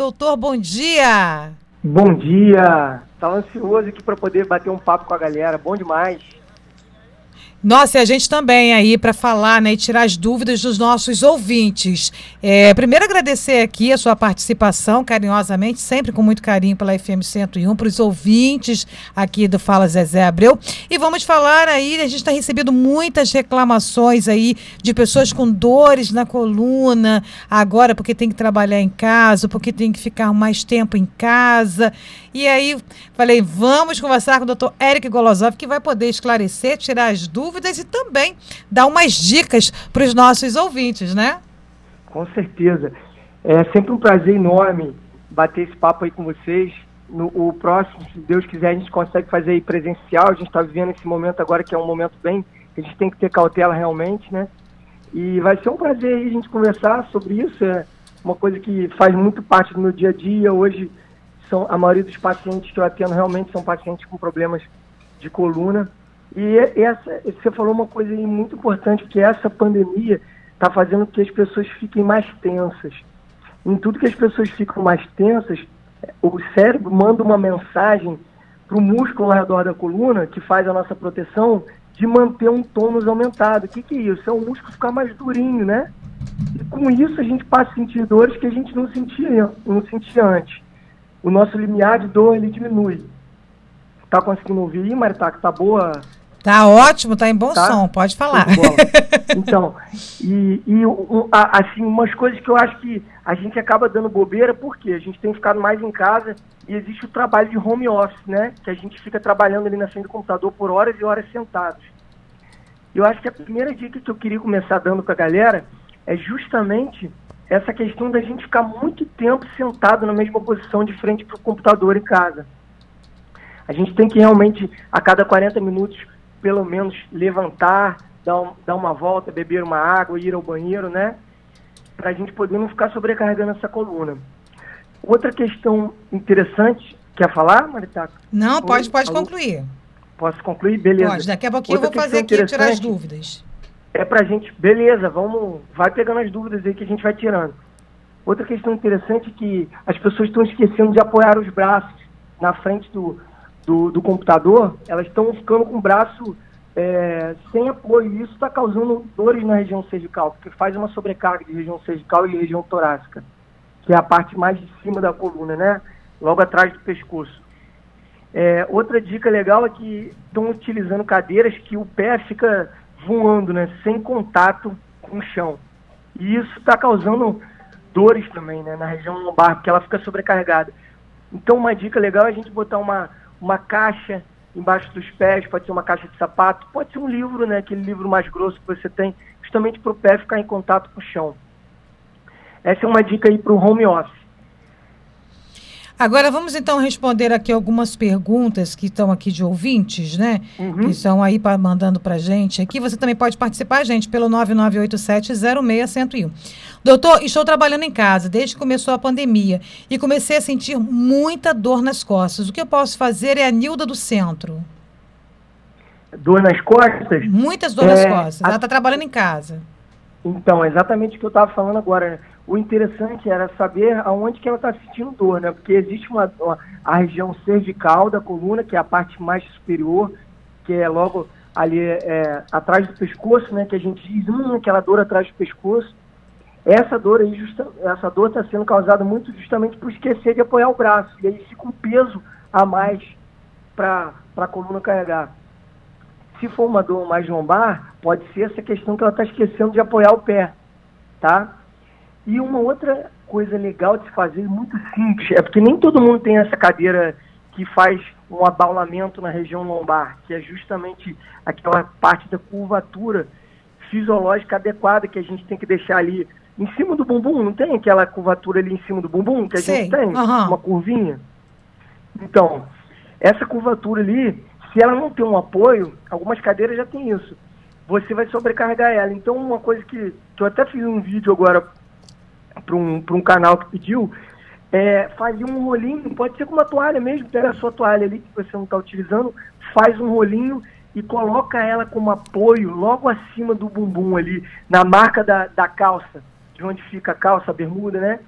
Doutor, bom dia! Bom dia! Estava ansioso aqui para poder bater um papo com a galera. Bom demais. Nossa, e a gente também aí para falar né, e tirar as dúvidas dos nossos ouvintes. É, primeiro agradecer aqui a sua participação, carinhosamente, sempre com muito carinho pela FM 101, para os ouvintes aqui do Fala Zezé Abreu. E vamos falar aí, a gente está recebendo muitas reclamações aí de pessoas com dores na coluna, agora porque tem que trabalhar em casa, porque tem que ficar mais tempo em casa. E aí falei, vamos conversar com o doutor Eric Golosov, que vai poder esclarecer, tirar as dúvidas e também dar umas dicas para os nossos ouvintes, né? Com certeza. É sempre um prazer enorme bater esse papo aí com vocês. No o próximo, se Deus quiser, a gente consegue fazer aí presencial. A gente está vivendo esse momento agora que é um momento bem a gente tem que ter cautela realmente, né? E vai ser um prazer aí a gente conversar sobre isso. É uma coisa que faz muito parte do meu dia a dia. Hoje são a maioria dos pacientes que eu atendo realmente são pacientes com problemas de coluna. E essa, você falou uma coisa muito importante, que essa pandemia está fazendo que as pessoas fiquem mais tensas. Em tudo que as pessoas ficam mais tensas, o cérebro manda uma mensagem para o músculo ao redor da coluna, que faz a nossa proteção, de manter um tônus aumentado. O que, que é isso? É o músculo ficar mais durinho, né? E com isso a gente passa a sentir dores que a gente não sentia, não sentia antes o nosso limiar de dor ele diminui. Tá conseguindo ouvir, Maritaca? Tá boa? Tá ótimo, tá em bom tá? som, pode falar. Então, e, e um, assim, umas coisas que eu acho que a gente acaba dando bobeira, porque a gente tem ficado mais em casa e existe o trabalho de home office, né? Que a gente fica trabalhando ali na frente do computador por horas e horas sentados. Eu acho que a primeira dica que eu queria começar dando para a galera é justamente essa questão da gente ficar muito tempo sentado na mesma posição de frente para o computador em casa. A gente tem que realmente, a cada 40 minutos, pelo menos levantar, dar, um, dar uma volta, beber uma água, ir ao banheiro, né? Para a gente poder não ficar sobrecarregando essa coluna. Outra questão interessante, quer falar, Maritaca? Não, pode, pode concluir. Posso concluir? Beleza. Pode, daqui a pouquinho Outra eu vou fazer aqui tirar as dúvidas é pra gente, beleza, vamos, vai pegando as dúvidas aí que a gente vai tirando. Outra questão interessante é que as pessoas estão esquecendo de apoiar os braços na frente do, do, do computador, elas estão ficando com o braço é, sem apoio, e isso está causando dores na região cervical, porque faz uma sobrecarga de região cervical e região torácica, que é a parte mais de cima da coluna, né? Logo atrás do pescoço. É, outra dica legal é que estão utilizando cadeiras que o pé fica voando, né, sem contato com o chão. E isso está causando dores também, né, na região lombar, porque ela fica sobrecarregada. Então, uma dica legal é a gente botar uma, uma caixa embaixo dos pés, pode ser uma caixa de sapato, pode ser um livro, né, aquele livro mais grosso que você tem, justamente para o pé ficar em contato com o chão. Essa é uma dica aí para o home office. Agora vamos então responder aqui algumas perguntas que estão aqui de ouvintes, né? Uhum. Que estão aí pra, mandando para gente. Aqui você também pode participar, gente, pelo 9987-06101. Doutor, estou trabalhando em casa desde que começou a pandemia e comecei a sentir muita dor nas costas. O que eu posso fazer é a Nilda do Centro. Dor nas costas? Muitas dores é, nas costas. Ela está a... trabalhando em casa. Então, exatamente o que eu estava falando agora. Né? O interessante era saber aonde que ela está sentindo dor, né? Porque existe uma, uma, a região cervical da coluna, que é a parte mais superior, que é logo ali é, atrás do pescoço, né? Que a gente diz, hum, aquela dor atrás do pescoço. Essa dor aí, justa, essa dor está sendo causada muito justamente por esquecer de apoiar o braço. E aí fica um peso a mais para a coluna carregar. Se for uma dor mais lombar, pode ser essa questão que ela está esquecendo de apoiar o pé, tá? E uma outra coisa legal de se fazer, muito simples, é porque nem todo mundo tem essa cadeira que faz um abaulamento na região lombar, que é justamente aquela parte da curvatura fisiológica adequada que a gente tem que deixar ali em cima do bumbum, não tem aquela curvatura ali em cima do bumbum que a Sei. gente tem? Uhum. Uma curvinha? Então, essa curvatura ali, se ela não tem um apoio, algumas cadeiras já tem isso, você vai sobrecarregar ela. Então, uma coisa que, que eu até fiz um vídeo agora para um, um canal que pediu, é, fazia um rolinho, pode ser com uma toalha mesmo, pega a sua toalha ali que você não está utilizando, faz um rolinho e coloca ela como apoio logo acima do bumbum ali, na marca da, da calça, de onde fica a calça, a bermuda, né?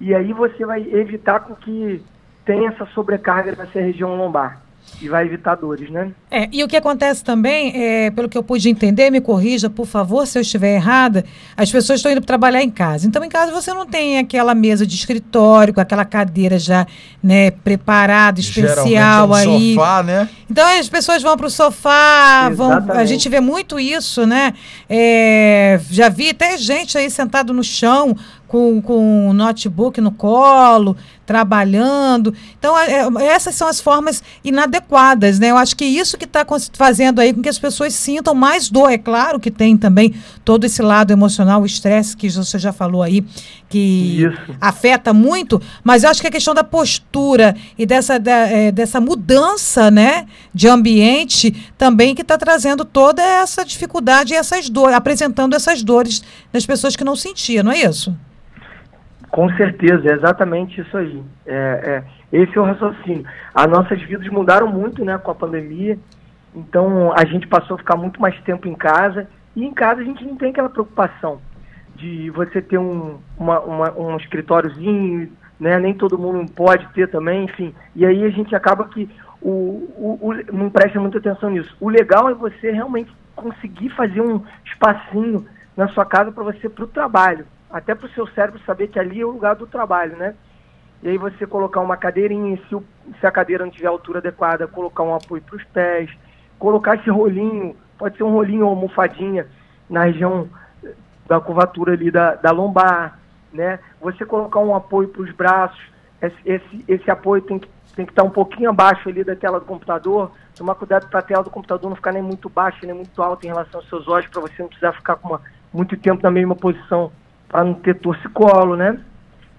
e aí você vai evitar com que tenha essa sobrecarga nessa região lombar e vai evitar dores, né? É, e o que acontece também, é, pelo que eu pude entender, me corrija, por favor, se eu estiver errada, as pessoas estão indo trabalhar em casa. Então, em casa você não tem aquela mesa de escritório, com aquela cadeira já né, preparada, especial é um aí. sofá, né? Então as pessoas vão para o sofá, vão, a gente vê muito isso, né? É, já vi até gente aí sentado no chão com, com um notebook no colo, trabalhando. Então, é, é, essas são as formas inadequadas, né? Eu acho que isso que está fazendo aí com que as pessoas sintam mais dor. É claro que tem também todo esse lado emocional, o estresse que você já falou aí, que isso. afeta muito, mas eu acho que a questão da postura e dessa, da, é, dessa mudança, né, de ambiente também que está trazendo toda essa dificuldade e essas dores, apresentando essas dores nas pessoas que não sentiam, não é isso? Com certeza, é exatamente isso aí. É, é, esse é o raciocínio. As nossas vidas mudaram muito né, com a pandemia, então a gente passou a ficar muito mais tempo em casa, e em casa a gente não tem aquela preocupação de você ter um, uma, uma, um escritóriozinho, né, nem todo mundo pode ter também, enfim. E aí a gente acaba que o, o, o, não presta muita atenção nisso. O legal é você realmente conseguir fazer um espacinho na sua casa para você para o trabalho até para o seu cérebro saber que ali é o lugar do trabalho, né? E aí você colocar uma cadeirinha, se, o, se a cadeira não tiver altura adequada, colocar um apoio para os pés, colocar esse rolinho, pode ser um rolinho ou almofadinha na região da curvatura ali da, da lombar, né? Você colocar um apoio para os braços, esse, esse, apoio tem que, tem que estar tá um pouquinho abaixo ali da tela do computador, tomar cuidado para a tela do computador não ficar nem muito baixa, nem muito alta em relação aos seus olhos, para você não precisar ficar uma, muito tempo na mesma posição para não ter torcicolo, né?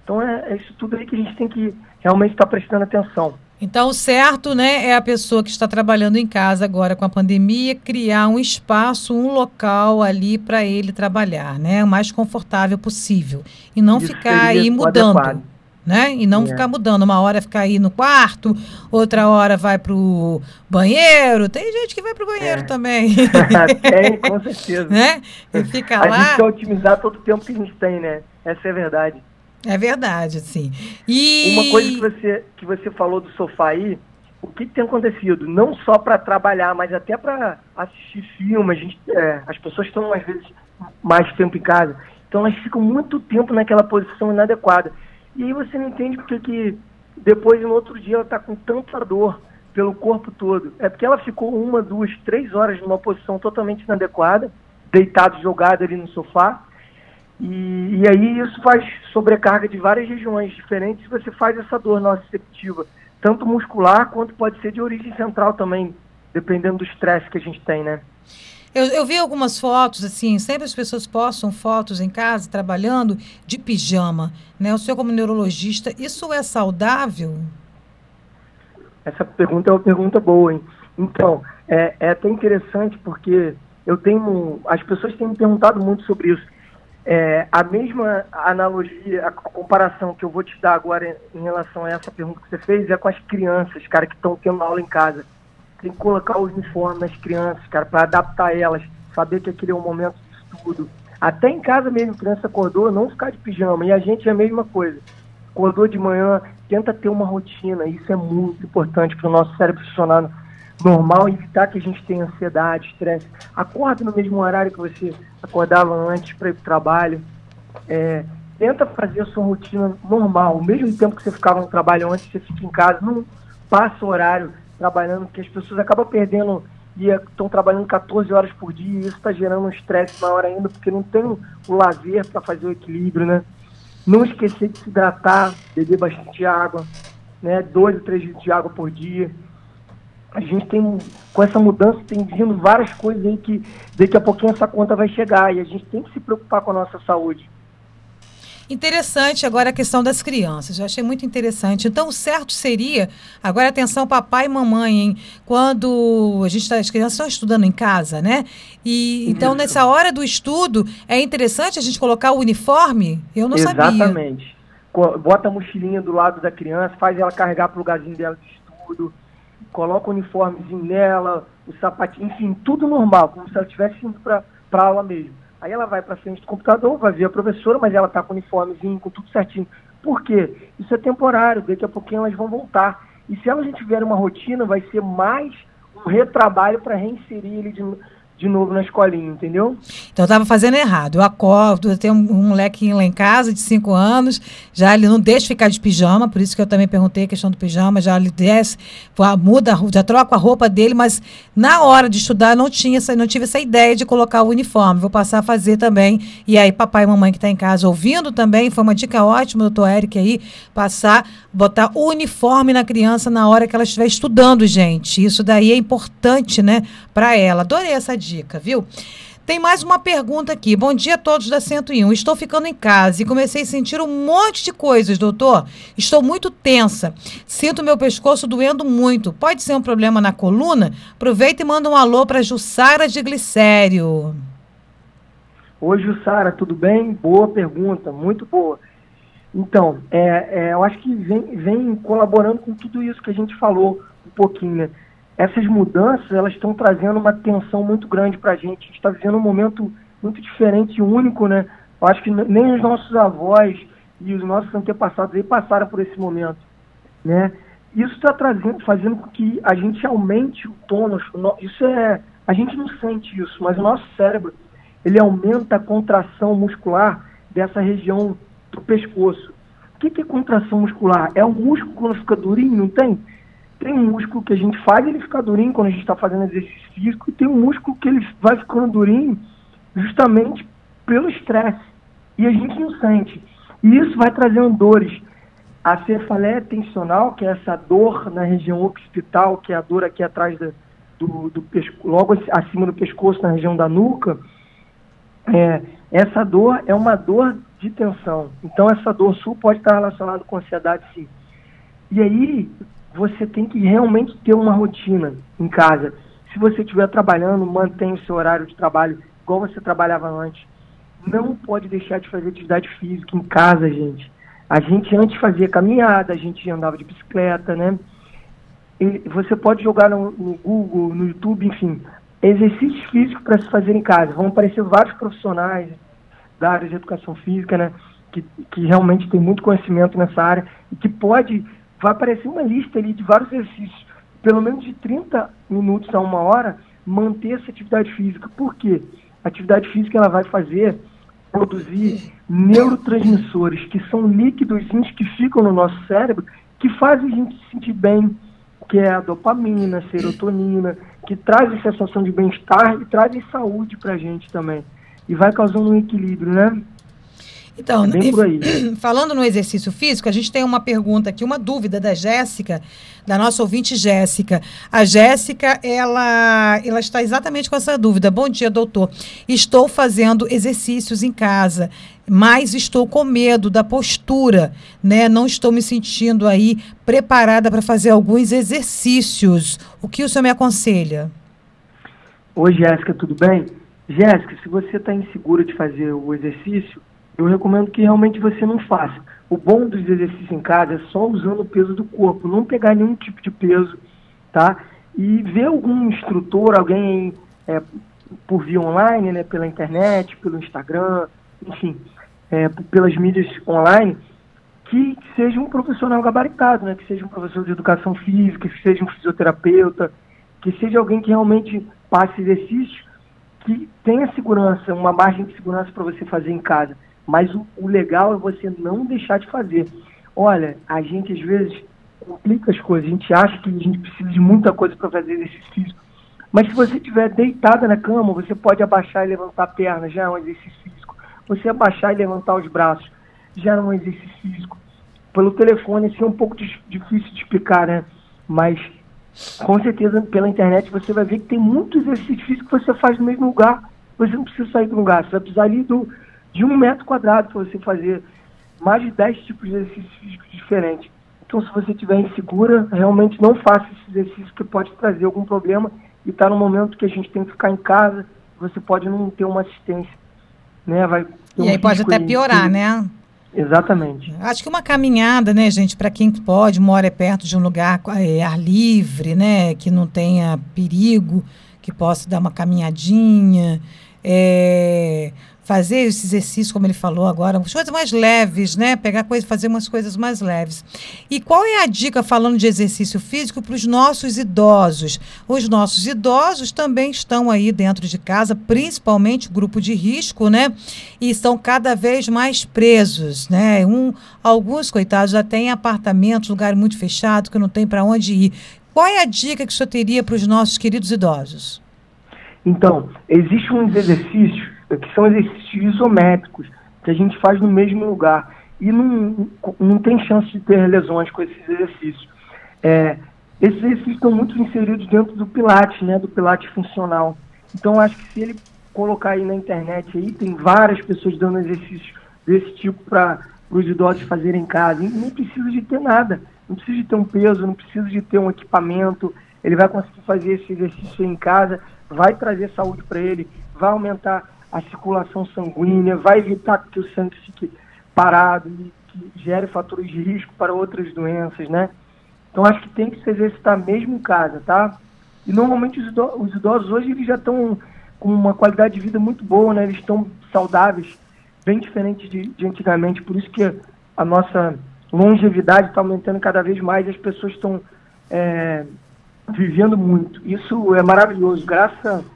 Então é, é, isso tudo aí que a gente tem que realmente estar tá prestando atenção. Então, o certo, né, é a pessoa que está trabalhando em casa agora com a pandemia criar um espaço, um local ali para ele trabalhar, né, o mais confortável possível e não isso ficar aí mudando. Adequado né? E não é. ficar mudando. Uma hora ficar aí no quarto, outra hora vai pro banheiro. Tem gente que vai pro banheiro é. também. tem, com certeza. Né? E fica a lá. A gente quer otimizar todo o tempo que a gente tem, né? Essa é a verdade. É verdade, sim. E uma coisa que você que você falou do sofá aí, o que tem acontecido? Não só para trabalhar, mas até para assistir filme. A gente, é, as pessoas estão às vezes mais tempo em casa, então elas ficam muito tempo naquela posição inadequada. E aí você não entende porque que depois, no outro dia, ela está com tanta dor pelo corpo todo. É porque ela ficou uma, duas, três horas numa posição totalmente inadequada, deitado, jogado ali no sofá. E, e aí isso faz sobrecarga de várias regiões diferentes. Você faz essa dor nociceptiva, tanto muscular quanto pode ser de origem central também, dependendo do estresse que a gente tem, né? Eu, eu vi algumas fotos, assim, sempre as pessoas postam fotos em casa, trabalhando, de pijama. Né? O senhor, como neurologista, isso é saudável? Essa pergunta é uma pergunta boa, hein? Então, é, é até interessante porque eu tenho. As pessoas têm me perguntado muito sobre isso. É, a mesma analogia, a comparação que eu vou te dar agora em relação a essa pergunta que você fez é com as crianças, cara, que estão tendo aula em casa tem que colocar o uniforme nas crianças, cara, para adaptar elas, saber que aquele é um momento de estudo. Até em casa mesmo, criança acordou, não ficar de pijama. E a gente é a mesma coisa. Acordou de manhã, tenta ter uma rotina. Isso é muito importante para o nosso cérebro funcionar normal evitar que a gente tenha ansiedade, estresse. Acorda no mesmo horário que você acordava antes para ir para o trabalho. É, tenta fazer a sua rotina normal. O mesmo tempo que você ficava no trabalho antes, você fica em casa. Não passa o horário trabalhando, que as pessoas acabam perdendo e estão trabalhando 14 horas por dia, e isso está gerando um estresse maior ainda, porque não tem o lazer para fazer o equilíbrio, né? Não esquecer de se hidratar, beber bastante água, né? Dois ou três litros de água por dia. A gente tem, com essa mudança, tem vindo várias coisas aí que daqui a pouquinho essa conta vai chegar, e a gente tem que se preocupar com a nossa saúde. Interessante agora a questão das crianças. Eu achei muito interessante. Então, o certo seria, agora atenção, papai e mamãe, hein? Quando a gente tá, as crianças estão estudando em casa, né? E então, nessa hora do estudo, é interessante a gente colocar o uniforme? Eu não Exatamente. sabia. Exatamente. Bota a mochilinha do lado da criança, faz ela carregar para o lugarzinho dela de estudo, coloca o uniformezinho nela, o sapatinho, enfim, tudo normal, como se ela estivesse indo para aula mesmo. Aí ela vai para frente do computador, vai ver a professora, mas ela está com uniformezinho, com tudo certinho, Por quê? Isso é temporário, daqui a pouquinho elas vão voltar. E se elas tiverem uma rotina, vai ser mais um retrabalho para reinserir ele de, de novo na escolinha, entendeu? Então eu estava fazendo errado. Eu acordo, eu tenho um, um molequinho lá em casa de 5 anos, já ele não deixa ficar de pijama, por isso que eu também perguntei a questão do pijama, já ele desce, muda, já troca a roupa dele, mas na hora de estudar não tinha não tive essa ideia de colocar o uniforme. Vou passar a fazer também. E aí, papai e mamãe que está em casa ouvindo também, foi uma dica ótima, doutor Eric aí, passar, botar o uniforme na criança na hora que ela estiver estudando, gente. Isso daí é importante, né, para ela. Adorei essa dica dica, viu? Tem mais uma pergunta aqui. Bom dia a todos da 101. Estou ficando em casa e comecei a sentir um monte de coisas, doutor. Estou muito tensa. Sinto meu pescoço doendo muito. Pode ser um problema na coluna? Aproveita e manda um alô para Jussara de Glicério. Oi, Jussara, tudo bem? Boa pergunta, muito boa. Então, é, é, eu acho que vem, vem colaborando com tudo isso que a gente falou um pouquinho, né? Essas mudanças elas estão trazendo uma tensão muito grande para a gente. A gente está vivendo um momento muito diferente e único, né? Eu acho que nem os nossos avós e os nossos antepassados aí passaram por esse momento, né? Isso está trazendo, fazendo com que a gente aumente o tônus. Isso é, a gente não sente isso, mas o nosso cérebro ele aumenta a contração muscular dessa região do pescoço. O que, que é contração muscular? É o músculo quando fica durinho, não tem? Tem um músculo que a gente faz ele ficar durinho quando a gente está fazendo exercício físico, e tem um músculo que ele vai ficando durinho justamente pelo estresse. E a gente não sente. E isso vai trazendo dores. A cefaleia tensional, que é essa dor na região occipital, que é a dor aqui atrás da, do, do logo acima do pescoço, na região da nuca, é, essa dor é uma dor de tensão. Então, essa dor sul pode estar relacionada com ansiedade, sim. E aí, você tem que realmente ter uma rotina em casa. Se você estiver trabalhando, mantenha o seu horário de trabalho igual você trabalhava antes. Não pode deixar de fazer atividade física em casa, gente. A gente antes fazia caminhada, a gente andava de bicicleta, né? E você pode jogar no, no Google, no YouTube, enfim, exercícios físicos para se fazer em casa. Vão aparecer vários profissionais da área de educação física, né? Que, que realmente tem muito conhecimento nessa área e que pode vai aparecer uma lista ali de vários exercícios, pelo menos de 30 minutos a uma hora, manter essa atividade física. Por quê? A atividade física ela vai fazer produzir neurotransmissores, que são líquidos que ficam no nosso cérebro, que fazem a gente se sentir bem, que é a dopamina, a serotonina, que trazem sensação de bem-estar e trazem saúde para a gente também. E vai causando um equilíbrio, né? Então, é falando no exercício físico, a gente tem uma pergunta aqui, uma dúvida da Jéssica, da nossa ouvinte Jéssica. A Jéssica, ela, ela está exatamente com essa dúvida. Bom dia, doutor. Estou fazendo exercícios em casa, mas estou com medo da postura, né? Não estou me sentindo aí preparada para fazer alguns exercícios. O que o senhor me aconselha? Oi, Jéssica, tudo bem? Jéssica, se você está insegura de fazer o exercício, eu recomendo que realmente você não faça. O bom dos exercícios em casa é só usando o peso do corpo, não pegar nenhum tipo de peso, tá? E ver algum instrutor, alguém é, por via online, né, pela internet, pelo Instagram, enfim, é, pelas mídias online, que seja um profissional gabaritado, né, que seja um professor de educação física, que seja um fisioterapeuta, que seja alguém que realmente passe exercícios que tenha segurança, uma margem de segurança para você fazer em casa. Mas o, o legal é você não deixar de fazer. Olha, a gente às vezes complica as coisas, a gente acha que a gente precisa de muita coisa para fazer exercício físico. Mas se você estiver deitada na cama, você pode abaixar e levantar a perna, já é um exercício físico. Você abaixar e levantar os braços, já é um exercício físico. Pelo telefone, assim, é um pouco difícil de explicar, né? Mas, com certeza, pela internet, você vai ver que tem muito exercício físico que você faz no mesmo lugar. Você não precisa sair do lugar, você vai precisar ali do, de um metro quadrado para você fazer mais de 10 tipos de exercícios físicos diferentes. Então, se você estiver insegura, realmente não faça esse exercício que pode trazer algum problema e está no momento que a gente tem que ficar em casa, você pode não ter uma assistência. Né? Vai um e aí pode até piorar, né? Exatamente. Acho que uma caminhada, né, gente, para quem pode, mora perto de um lugar é, ar livre, né, que não tenha perigo, que possa dar uma caminhadinha. É, fazer esse exercício, como ele falou agora, umas coisas mais leves, né? Pegar coisa, fazer umas coisas mais leves. E qual é a dica falando de exercício físico para os nossos idosos? Os nossos idosos também estão aí dentro de casa, principalmente grupo de risco, né? E estão cada vez mais presos, né? Um, alguns coitados já têm apartamentos, lugar muito fechado que não tem para onde ir. Qual é a dica que o senhor teria para os nossos queridos idosos? Então, existe um exercício que são exercícios isométricos, que a gente faz no mesmo lugar. E não, não tem chance de ter lesões com esses exercícios. É, esses exercícios estão muito inseridos dentro do Pilates, né, do Pilates funcional. Então, acho que se ele colocar aí na internet, aí tem várias pessoas dando exercícios desse tipo para os idosos fazerem em casa. E não precisa de ter nada, não precisa de ter um peso, não precisa de ter um equipamento. Ele vai conseguir fazer esse exercício em casa, vai trazer saúde para ele, vai aumentar a circulação sanguínea, vai evitar que o sangue fique parado e que gere fatores de risco para outras doenças, né? Então acho que tem que se exercitar mesmo em casa, tá? E normalmente os idosos, os idosos hoje eles já estão com uma qualidade de vida muito boa, né? Eles estão saudáveis, bem diferente de, de antigamente. Por isso que a nossa longevidade está aumentando cada vez mais. As pessoas estão é, vivendo muito. Isso é maravilhoso. Graças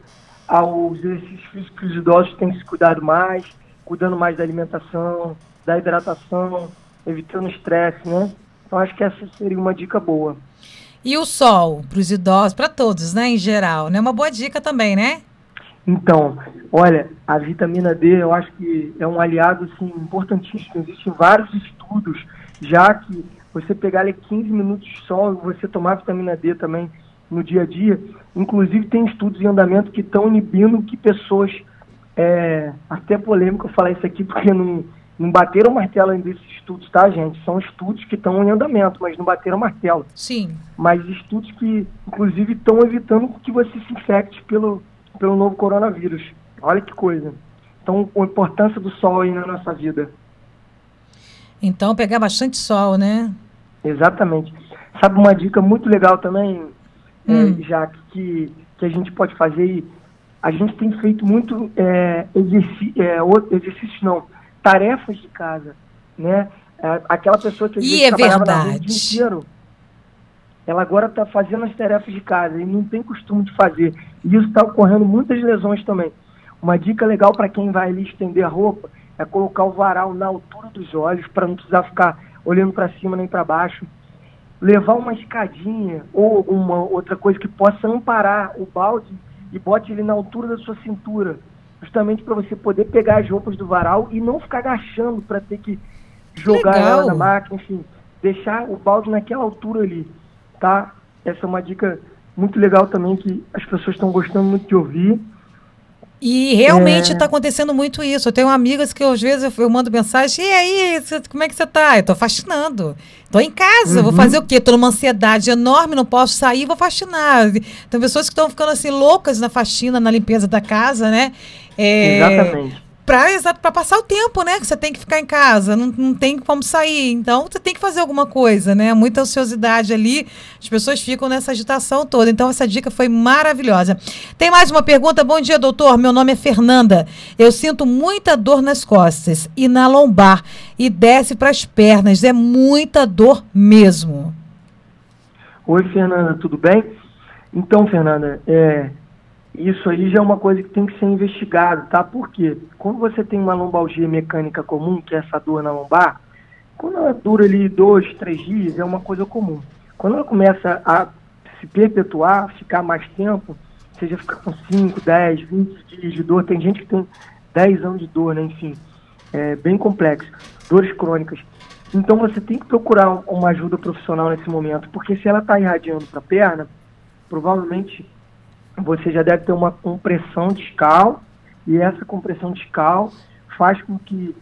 aos exercícios físicos que os idosos têm se cuidado mais, cuidando mais da alimentação, da hidratação, evitando estresse, né? Então acho que essa seria uma dica boa. E o sol para os idosos, para todos, né, em geral, né? Uma boa dica também, né? Então, olha, a vitamina D eu acho que é um aliado assim, importantíssimo. Existem vários estudos já que você pegar ali 15 minutos de sol e você tomar vitamina D também no dia a dia. Inclusive, tem estudos em andamento que estão inibindo que pessoas. É, até polêmico falar isso aqui, porque não, não bateram martelo ainda desses estudos, tá, gente? São estudos que estão em andamento, mas não bateram martelo. Sim. Mas estudos que, inclusive, estão evitando que você se infecte pelo, pelo novo coronavírus. Olha que coisa. Então, a importância do sol aí na nossa vida. Então, pegar bastante sol, né? Exatamente. Sabe uma dica muito legal também, hum. é, já que, que a gente pode fazer. A gente tem feito muito é, exercício, é, exercício, não, tarefas de casa, né? É, aquela pessoa que às vezes é trabalhava verdade. na rua o dia inteiro, ela agora está fazendo as tarefas de casa e não tem costume de fazer. E isso está ocorrendo muitas lesões também. Uma dica legal para quem vai ali estender a roupa é colocar o varal na altura dos olhos para não precisar ficar olhando para cima nem para baixo levar uma escadinha ou alguma outra coisa que possa amparar o balde e bote ele na altura da sua cintura, justamente para você poder pegar as roupas do varal e não ficar agachando para ter que jogar Legal. ela na máquina, enfim, deixar o balde naquela altura ali, tá? Essa é uma dica muito legal também que as pessoas estão gostando muito de ouvir. E realmente está é... acontecendo muito isso. Eu tenho amigas que às vezes eu, eu mando mensagem, e aí, cê, como é que você está? Eu estou fascinando. Estou em casa, uhum. vou fazer o quê? Estou numa ansiedade enorme, não posso sair, vou faxinar. Tem pessoas que estão ficando assim loucas na faxina, na limpeza da casa, né? É... Exatamente para passar o tempo, né? Que você tem que ficar em casa, não, não tem como sair. Então, você tem que fazer alguma coisa, né? Muita ansiosidade ali, as pessoas ficam nessa agitação toda. Então, essa dica foi maravilhosa. Tem mais uma pergunta? Bom dia, doutor. Meu nome é Fernanda. Eu sinto muita dor nas costas e na lombar e desce para as pernas. É muita dor mesmo. Oi, Fernanda, tudo bem? Então, Fernanda, é, isso aí já é uma coisa que tem que ser investigado, tá? Porque quando você tem uma lombalgia mecânica comum, que é essa dor na lombar, quando ela dura ali dois, três dias, é uma coisa comum. Quando ela começa a se perpetuar, ficar mais tempo, seja ficar com 5, 10, 20 dias de dor, tem gente que tem 10 anos de dor, né? Enfim, é bem complexo. Dores crônicas. Então você tem que procurar uma ajuda profissional nesse momento, porque se ela está irradiando para a perna, provavelmente você já deve ter uma compressão discal e essa compressão discal faz com que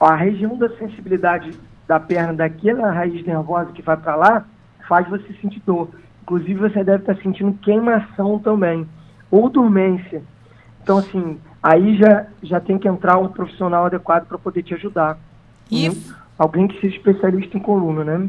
a região da sensibilidade da perna daquela raiz nervosa que vai para lá faz você sentir dor. Inclusive você deve estar sentindo queimação também ou dormência. Então assim, aí já já tem que entrar um profissional adequado para poder te ajudar. E... Né? Alguém que seja especialista em coluna, né?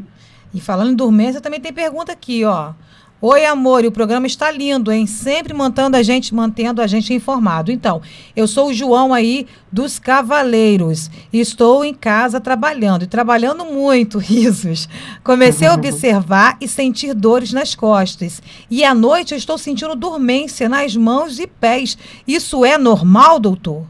E falando em dormência, também tem pergunta aqui, ó. Oi, amor, e o programa está lindo, hein? Sempre mantendo a gente, mantendo a gente informado. Então, eu sou o João aí dos Cavaleiros. Estou em casa trabalhando, e trabalhando muito, risos. Comecei a observar e sentir dores nas costas. E à noite eu estou sentindo dormência nas mãos e pés. Isso é normal, doutor?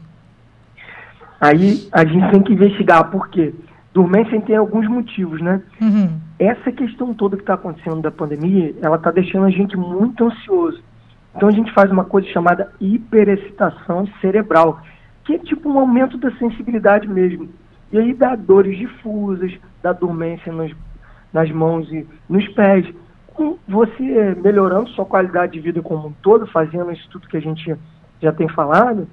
Aí a gente tem que investigar, por quê? Dormência tem alguns motivos, né? Uhum. Essa questão toda que está acontecendo da pandemia, ela está deixando a gente muito ansioso. Então a gente faz uma coisa chamada hiperexcitação cerebral, que é tipo um aumento da sensibilidade mesmo. E aí dá dores difusas, dá dormência nas, nas mãos e nos pés. Com você melhorando sua qualidade de vida como um todo, fazendo isso tudo que a gente já tem falado,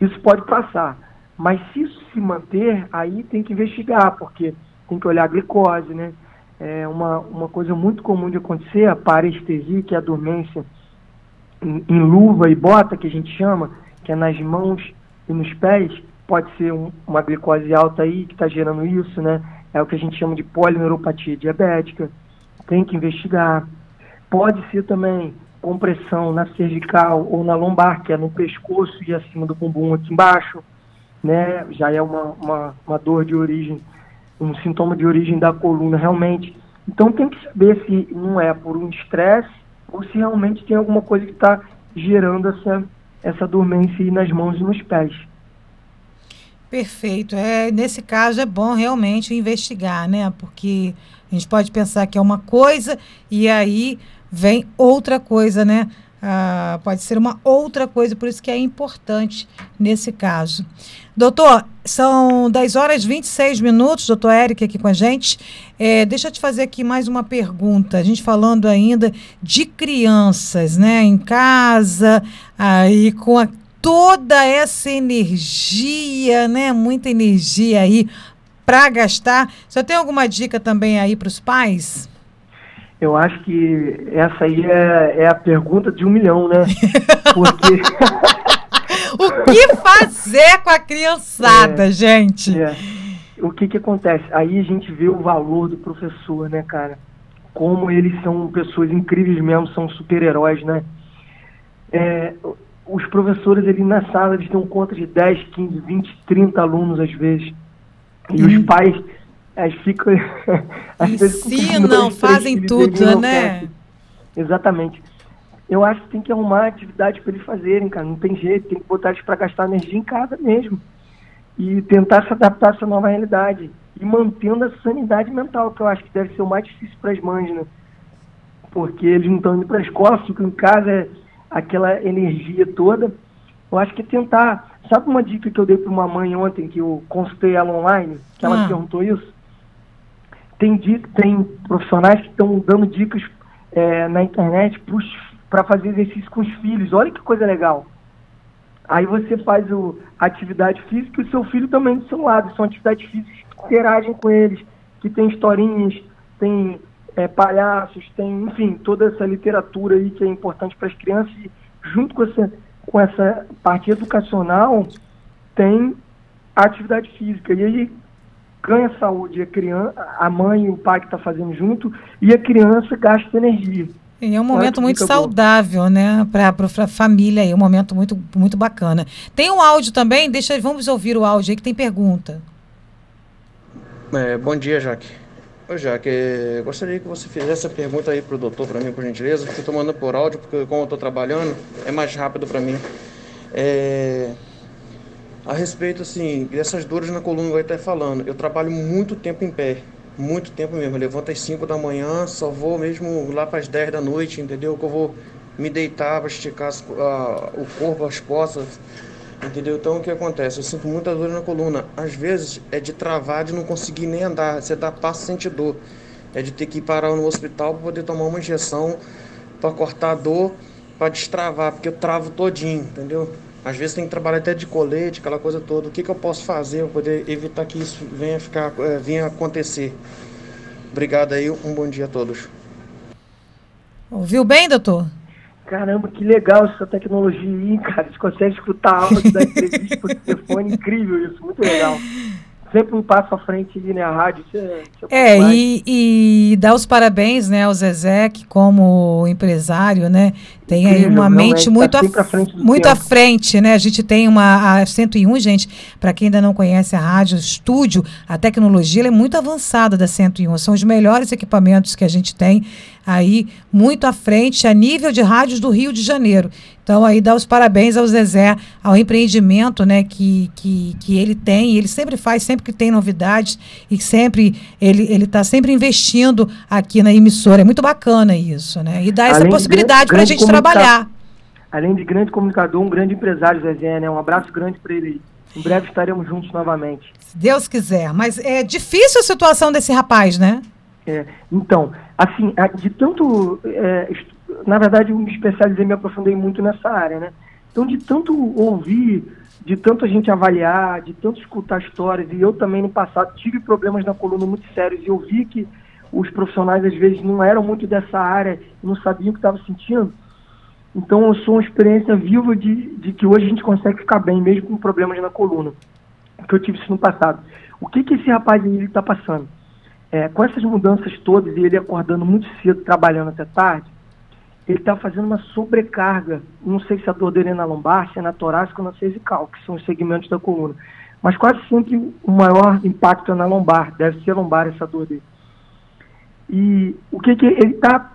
isso pode passar. Mas se isso se manter, aí tem que investigar, porque tem que olhar a glicose, né? É uma, uma coisa muito comum de acontecer, a parestesia, que é a dormência em, em luva e bota, que a gente chama, que é nas mãos e nos pés, pode ser um, uma glicose alta aí que está gerando isso, né? É o que a gente chama de polineuropatia diabética. Tem que investigar. Pode ser também compressão na cervical ou na lombar, que é no pescoço e acima do bumbum aqui embaixo né, já é uma, uma, uma dor de origem, um sintoma de origem da coluna realmente. Então tem que saber se não é por um estresse ou se realmente tem alguma coisa que está gerando essa, essa dormência nas mãos e nos pés. Perfeito. É, nesse caso é bom realmente investigar, né? Porque a gente pode pensar que é uma coisa e aí vem outra coisa, né? Ah, pode ser uma outra coisa, por isso que é importante nesse caso. Doutor, são 10 horas e 26 minutos, doutor Eric aqui com a gente. É, deixa eu te fazer aqui mais uma pergunta. A gente falando ainda de crianças, né, em casa, aí com a, toda essa energia, né, muita energia aí para gastar. Você tem alguma dica também aí para os pais? Eu acho que essa aí é, é a pergunta de um milhão, né? Porque. o que fazer com a criançada, é, gente? É. O que que acontece? Aí a gente vê o valor do professor, né, cara? Como eles são pessoas incríveis mesmo, são super-heróis, né? É, os professores ali na sala, eles dão conta de 10, 15, 20, 30 alunos às vezes. E os pais as ficam. Ensinam, fazem tudo, né? Exatamente. Eu acho que tem que arrumar atividade para eles fazerem, cara. Não tem jeito, tem que botar eles para gastar energia em casa mesmo. E tentar se adaptar a essa nova realidade. E mantendo a sanidade mental, que eu acho que deve ser o mais difícil para as mães, né? Porque eles não estão indo para a escola, ficam em casa, aquela energia toda. Eu acho que tentar. Sabe uma dica que eu dei para uma mãe ontem, que eu consultei ela online, que ela ah. perguntou isso? Tem, tem profissionais que estão dando dicas é, na internet para fazer exercício com os filhos. Olha que coisa legal. Aí você faz o, a atividade física e o seu filho também do seu lado. São atividades físicas que interagem com eles, que tem historinhas, tem é, palhaços, tem, enfim, toda essa literatura aí que é importante para as crianças. E junto com essa, com essa parte educacional, tem a atividade física. E aí ganha saúde a criança, a mãe e o pai que está fazendo junto, e a criança gasta energia. E é um momento muito saudável, boa. né, para a família aí, um momento muito, muito bacana. Tem um áudio também, deixa, vamos ouvir o áudio aí que tem pergunta. É, bom dia, Jaque. Ô, Jaque, gostaria que você fizesse a pergunta aí para o doutor, para mim, por gentileza, porque eu estou mandando por áudio, porque como eu estou trabalhando, é mais rápido para mim. É, a respeito, assim, dessas dores na coluna eu estar falando, eu trabalho muito tempo em pé, muito tempo mesmo. Eu levanto às 5 da manhã, só vou mesmo lá para as 10 da noite, entendeu? Que eu vou me deitar para esticar as, a, o corpo, as costas, entendeu? Então o que acontece? Eu sinto muita dor na coluna. Às vezes é de travar, de não conseguir nem andar. Você dá passo sente dor. É de ter que parar no hospital para poder tomar uma injeção para cortar a dor, para destravar, porque eu travo todinho, entendeu? Às vezes tem que trabalhar até de colete, aquela coisa toda. O que, que eu posso fazer para poder evitar que isso venha, ficar, é, venha acontecer? Obrigado aí, um bom dia a todos. Ouviu bem, doutor? Caramba, que legal essa tecnologia aí, cara. Você consegue escutar a aula da entrevista por telefone, incrível isso, muito legal. Sempre um passo à frente ali, né? A rádio. Isso é, isso é, é e, e dar os parabéns, né, ao Zezé, que como empresário, né, tem aí uma mente muito, tá à, muito à frente, né? A gente tem uma a 101, gente, para quem ainda não conhece a rádio, o estúdio, a tecnologia é muito avançada da 101. São os melhores equipamentos que a gente tem aí muito à frente a nível de rádios do Rio de Janeiro. Então aí dá os parabéns ao Zezé, ao empreendimento, né, que, que, que ele tem, ele sempre faz, sempre que tem novidades e sempre ele ele está sempre investindo aqui na emissora. É muito bacana isso, né? E dá essa Além possibilidade para a gente trabalhar trabalhar. Além de grande comunicador, um grande empresário, Zezé, né? Um abraço grande para ele. Em breve estaremos juntos novamente. Se Deus quiser. Mas é difícil a situação desse rapaz, né? É, então, assim, de tanto. É, na verdade, eu me especializei, me aprofundei muito nessa área, né? Então, de tanto ouvir, de tanto a gente avaliar, de tanto escutar histórias, e eu também no passado tive problemas na coluna muito sérios, e eu vi que os profissionais às vezes não eram muito dessa área, não sabiam o que estavam sentindo. Então eu sou uma experiência viva de, de que hoje a gente consegue ficar bem, mesmo com problemas na coluna. Que eu tive isso no passado. O que, que esse rapaz está passando? É, com essas mudanças todas e ele acordando muito cedo, trabalhando até tarde, ele está fazendo uma sobrecarga. Não sei se a dor dele é na lombar, se é na torácica ou na cervical, que são os segmentos da coluna. Mas quase sempre o maior impacto é na lombar, deve ser lombar essa dor dele. E o que, que ele está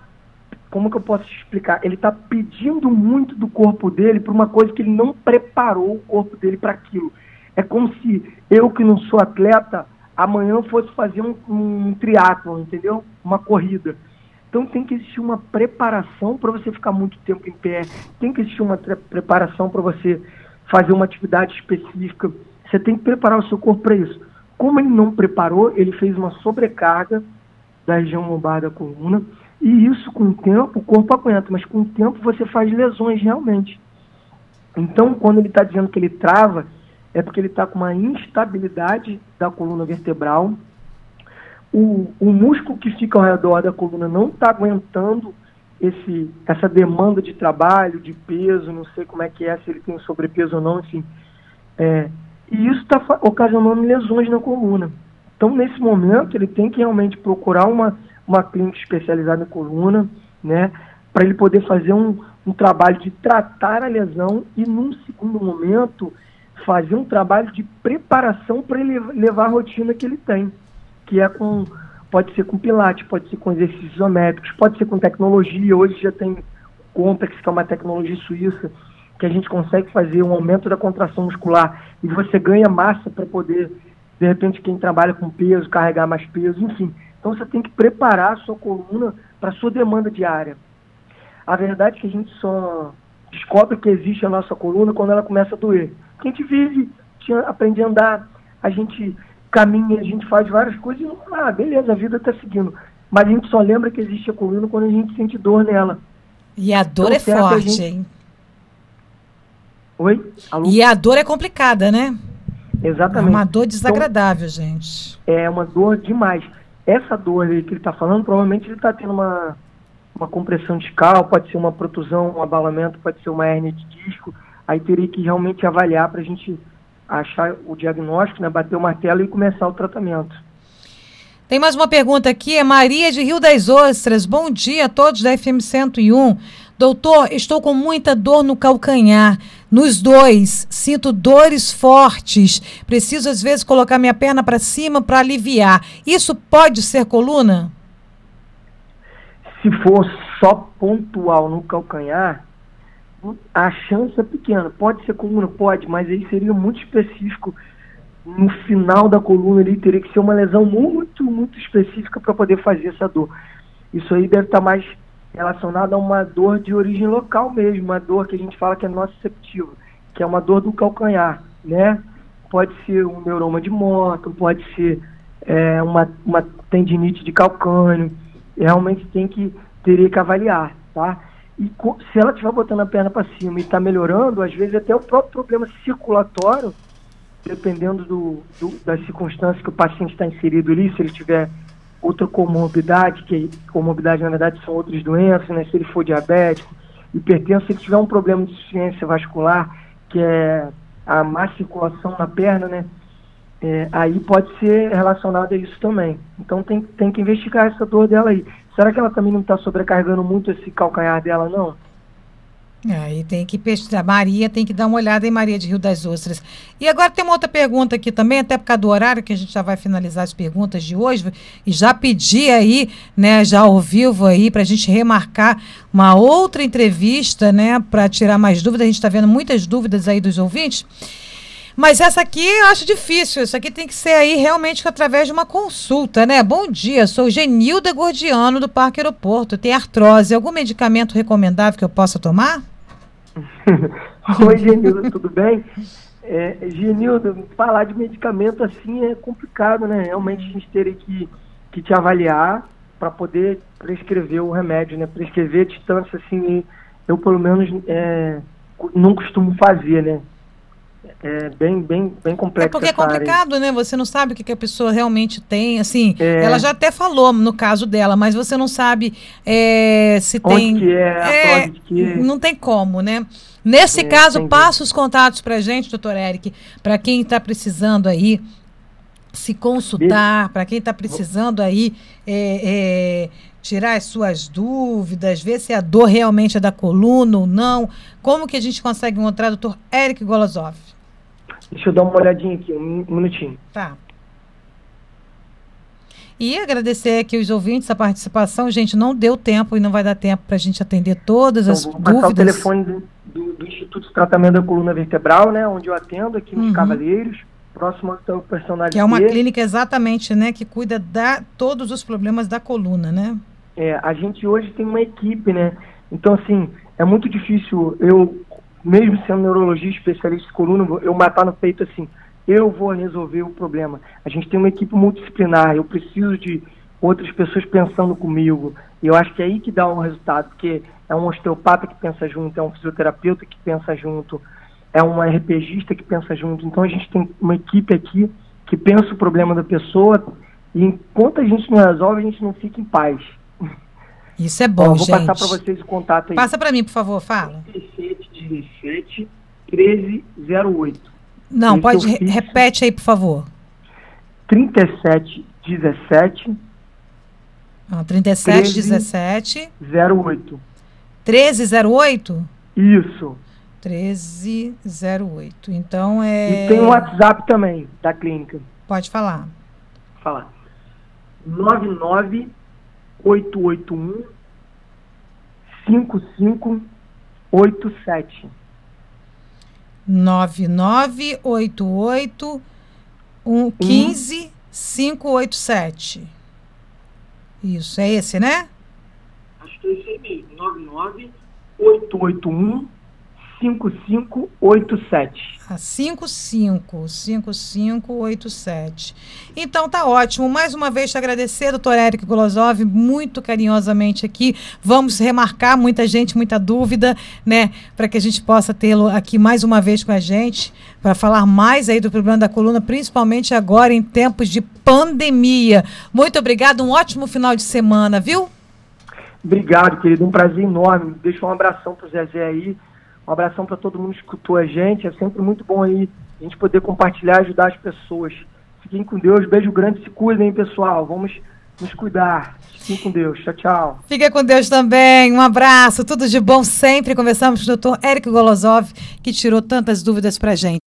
como que eu posso explicar? Ele está pedindo muito do corpo dele para uma coisa que ele não preparou o corpo dele para aquilo. É como se eu, que não sou atleta, amanhã fosse fazer um, um triatlo, entendeu? Uma corrida. Então tem que existir uma preparação para você ficar muito tempo em pé, tem que existir uma preparação para você fazer uma atividade específica. Você tem que preparar o seu corpo para isso. Como ele não preparou, ele fez uma sobrecarga da região lombar da coluna e isso, com o tempo, o corpo aguenta, mas com o tempo você faz lesões realmente. Então, quando ele está dizendo que ele trava, é porque ele está com uma instabilidade da coluna vertebral. O, o músculo que fica ao redor da coluna não está aguentando esse, essa demanda de trabalho, de peso, não sei como é que é, se ele tem sobrepeso ou não, enfim. É, e isso está ocasionando lesões na coluna. Então, nesse momento, ele tem que realmente procurar uma uma clínica especializada em coluna, né, para ele poder fazer um, um trabalho de tratar a lesão e, num segundo momento, fazer um trabalho de preparação para ele levar a rotina que ele tem, que é com pode ser com pilates, pode ser com exercícios isométricos, pode ser com tecnologia. Hoje já tem o Compex, que é uma tecnologia suíça, que a gente consegue fazer um aumento da contração muscular e você ganha massa para poder, de repente, quem trabalha com peso, carregar mais peso, enfim. Então você tem que preparar a sua coluna para a sua demanda diária. A verdade é que a gente só descobre que existe a nossa coluna quando ela começa a doer. Porque a gente vive, aprende a andar, a gente caminha, a gente faz várias coisas e, ah, beleza, a vida está seguindo. Mas a gente só lembra que existe a coluna quando a gente sente dor nela. E a dor então, é forte, gente... hein? Oi? Alô? E a dor é complicada, né? Exatamente. É uma dor desagradável, então, gente. É uma dor demais essa dor que ele está falando, provavelmente ele está tendo uma, uma compressão discal, pode ser uma protusão, um abalamento, pode ser uma hernia de disco. Aí teria que realmente avaliar para a gente achar o diagnóstico, né, bater o martelo e começar o tratamento. Tem mais uma pergunta aqui, é Maria de Rio das Ostras. Bom dia a todos da FM 101. Doutor, estou com muita dor no calcanhar. Nos dois, sinto dores fortes. Preciso, às vezes, colocar minha perna para cima para aliviar. Isso pode ser coluna? Se for só pontual no calcanhar, a chance é pequena. Pode ser coluna? Pode, mas aí seria muito específico. No final da coluna ali teria que ser uma lesão muito, muito específica para poder fazer essa dor. Isso aí deve estar tá mais relacionada a uma dor de origem local mesmo, uma dor que a gente fala que é nociceptiva, que é uma dor do calcanhar, né? Pode ser um neuroma de moto, pode ser é, uma, uma tendinite de calcânio, realmente tem que, teria que avaliar, tá? E se ela estiver botando a perna para cima e está melhorando, às vezes até o próprio problema circulatório, dependendo do, do, das circunstâncias que o paciente está inserido ali, se ele tiver outra comorbidade, que comorbidade na verdade são outras doenças, né? Se ele for diabético, hipertenso, se ele tiver um problema de insuficiência vascular, que é a má circulação na perna, né? é, aí pode ser relacionado a isso também. Então tem, tem que investigar essa dor dela aí. Será que ela também não está sobrecarregando muito esse calcanhar dela, não? Aí tem que pesquisar. Maria tem que dar uma olhada em Maria de Rio das Ostras. E agora tem uma outra pergunta aqui também, até por causa do horário, que a gente já vai finalizar as perguntas de hoje. E já pedi aí, né, já ao vivo aí, para a gente remarcar uma outra entrevista, né, para tirar mais dúvidas. A gente está vendo muitas dúvidas aí dos ouvintes. Mas essa aqui eu acho difícil. Isso aqui tem que ser aí realmente através de uma consulta, né? Bom dia, sou Genilda Gordiano do Parque Aeroporto. Tem artrose. Algum medicamento recomendável que eu possa tomar? Oi, Genilda, tudo bem? É, Genilda, falar de medicamento assim é complicado, né? Realmente a gente teria que, que te avaliar para poder prescrever o remédio, né? Prescrever a distância, assim, eu pelo menos é, não costumo fazer, né? É bem, bem, bem complexo. É porque é complicado, né? Você não sabe o que, que a pessoa realmente tem. Assim, é... ela já até falou no caso dela, mas você não sabe é, se Onde tem. Que é, é, que... Não tem como, né? Nesse é, caso, passa os contatos para gente, doutor Eric, para quem está precisando aí se consultar, para quem está precisando aí é, é, tirar as suas dúvidas, ver se a dor realmente é da coluna ou não. Como que a gente consegue encontrar o doutor Eric Golosov? Deixa eu dar uma olhadinha aqui, um minutinho. Tá. E agradecer aqui os ouvintes a participação. Gente, não deu tempo e não vai dar tempo para a gente atender todas então, as vou dúvidas. o telefone do, do, do, Instituto de Tratamento da Coluna Vertebral, né, onde eu atendo aqui nos uhum. Cavaleiros, próximo ao personagem. Que é uma clínica exatamente, né, que cuida de todos os problemas da coluna, né? É, a gente hoje tem uma equipe, né? Então, assim, é muito difícil eu mesmo sendo neurologista, especialista coluna, eu matar no peito assim, eu vou resolver o problema. A gente tem uma equipe multidisciplinar, eu preciso de outras pessoas pensando comigo. E eu acho que é aí que dá o um resultado, porque é um osteopata que pensa junto, é um fisioterapeuta que pensa junto, é um RPGista que pensa junto. Então a gente tem uma equipe aqui que pensa o problema da pessoa e enquanto a gente não resolve, a gente não fica em paz. Isso é bom, Ó, vou gente. Vou passar para vocês o contato aí. Passa para mim, por favor, fala. 3717 1308. Não, Esse pode, re repete aí, por favor. 3717 ah, 3717 08. 1308? Isso. 1308. Então é. E tem o WhatsApp também da clínica. Pode falar. Falar. 99881 55 87. 9988 um, 15 587. Isso, é esse, né? Acho que é esse aí mesmo. 99881 5587. Ah, 55, 5587. Então tá ótimo. Mais uma vez te agradecer, doutor Eric Golosov, muito carinhosamente aqui. Vamos remarcar muita gente, muita dúvida, né? Para que a gente possa tê-lo aqui mais uma vez com a gente, para falar mais aí do problema da coluna, principalmente agora em tempos de pandemia. Muito obrigado, um ótimo final de semana, viu? Obrigado, querido. Um prazer enorme. Deixa um abração pro Zezé aí um abração para todo mundo que escutou a gente. É sempre muito bom aí a gente poder compartilhar, ajudar as pessoas. Fiquem com Deus. Beijo grande. Se cuidem, pessoal. Vamos nos cuidar. Fiquem com Deus. Tchau, tchau. Fica com Deus também. Um abraço. Tudo de bom sempre. Conversamos com o doutor Érico Golosov, que tirou tantas dúvidas para gente.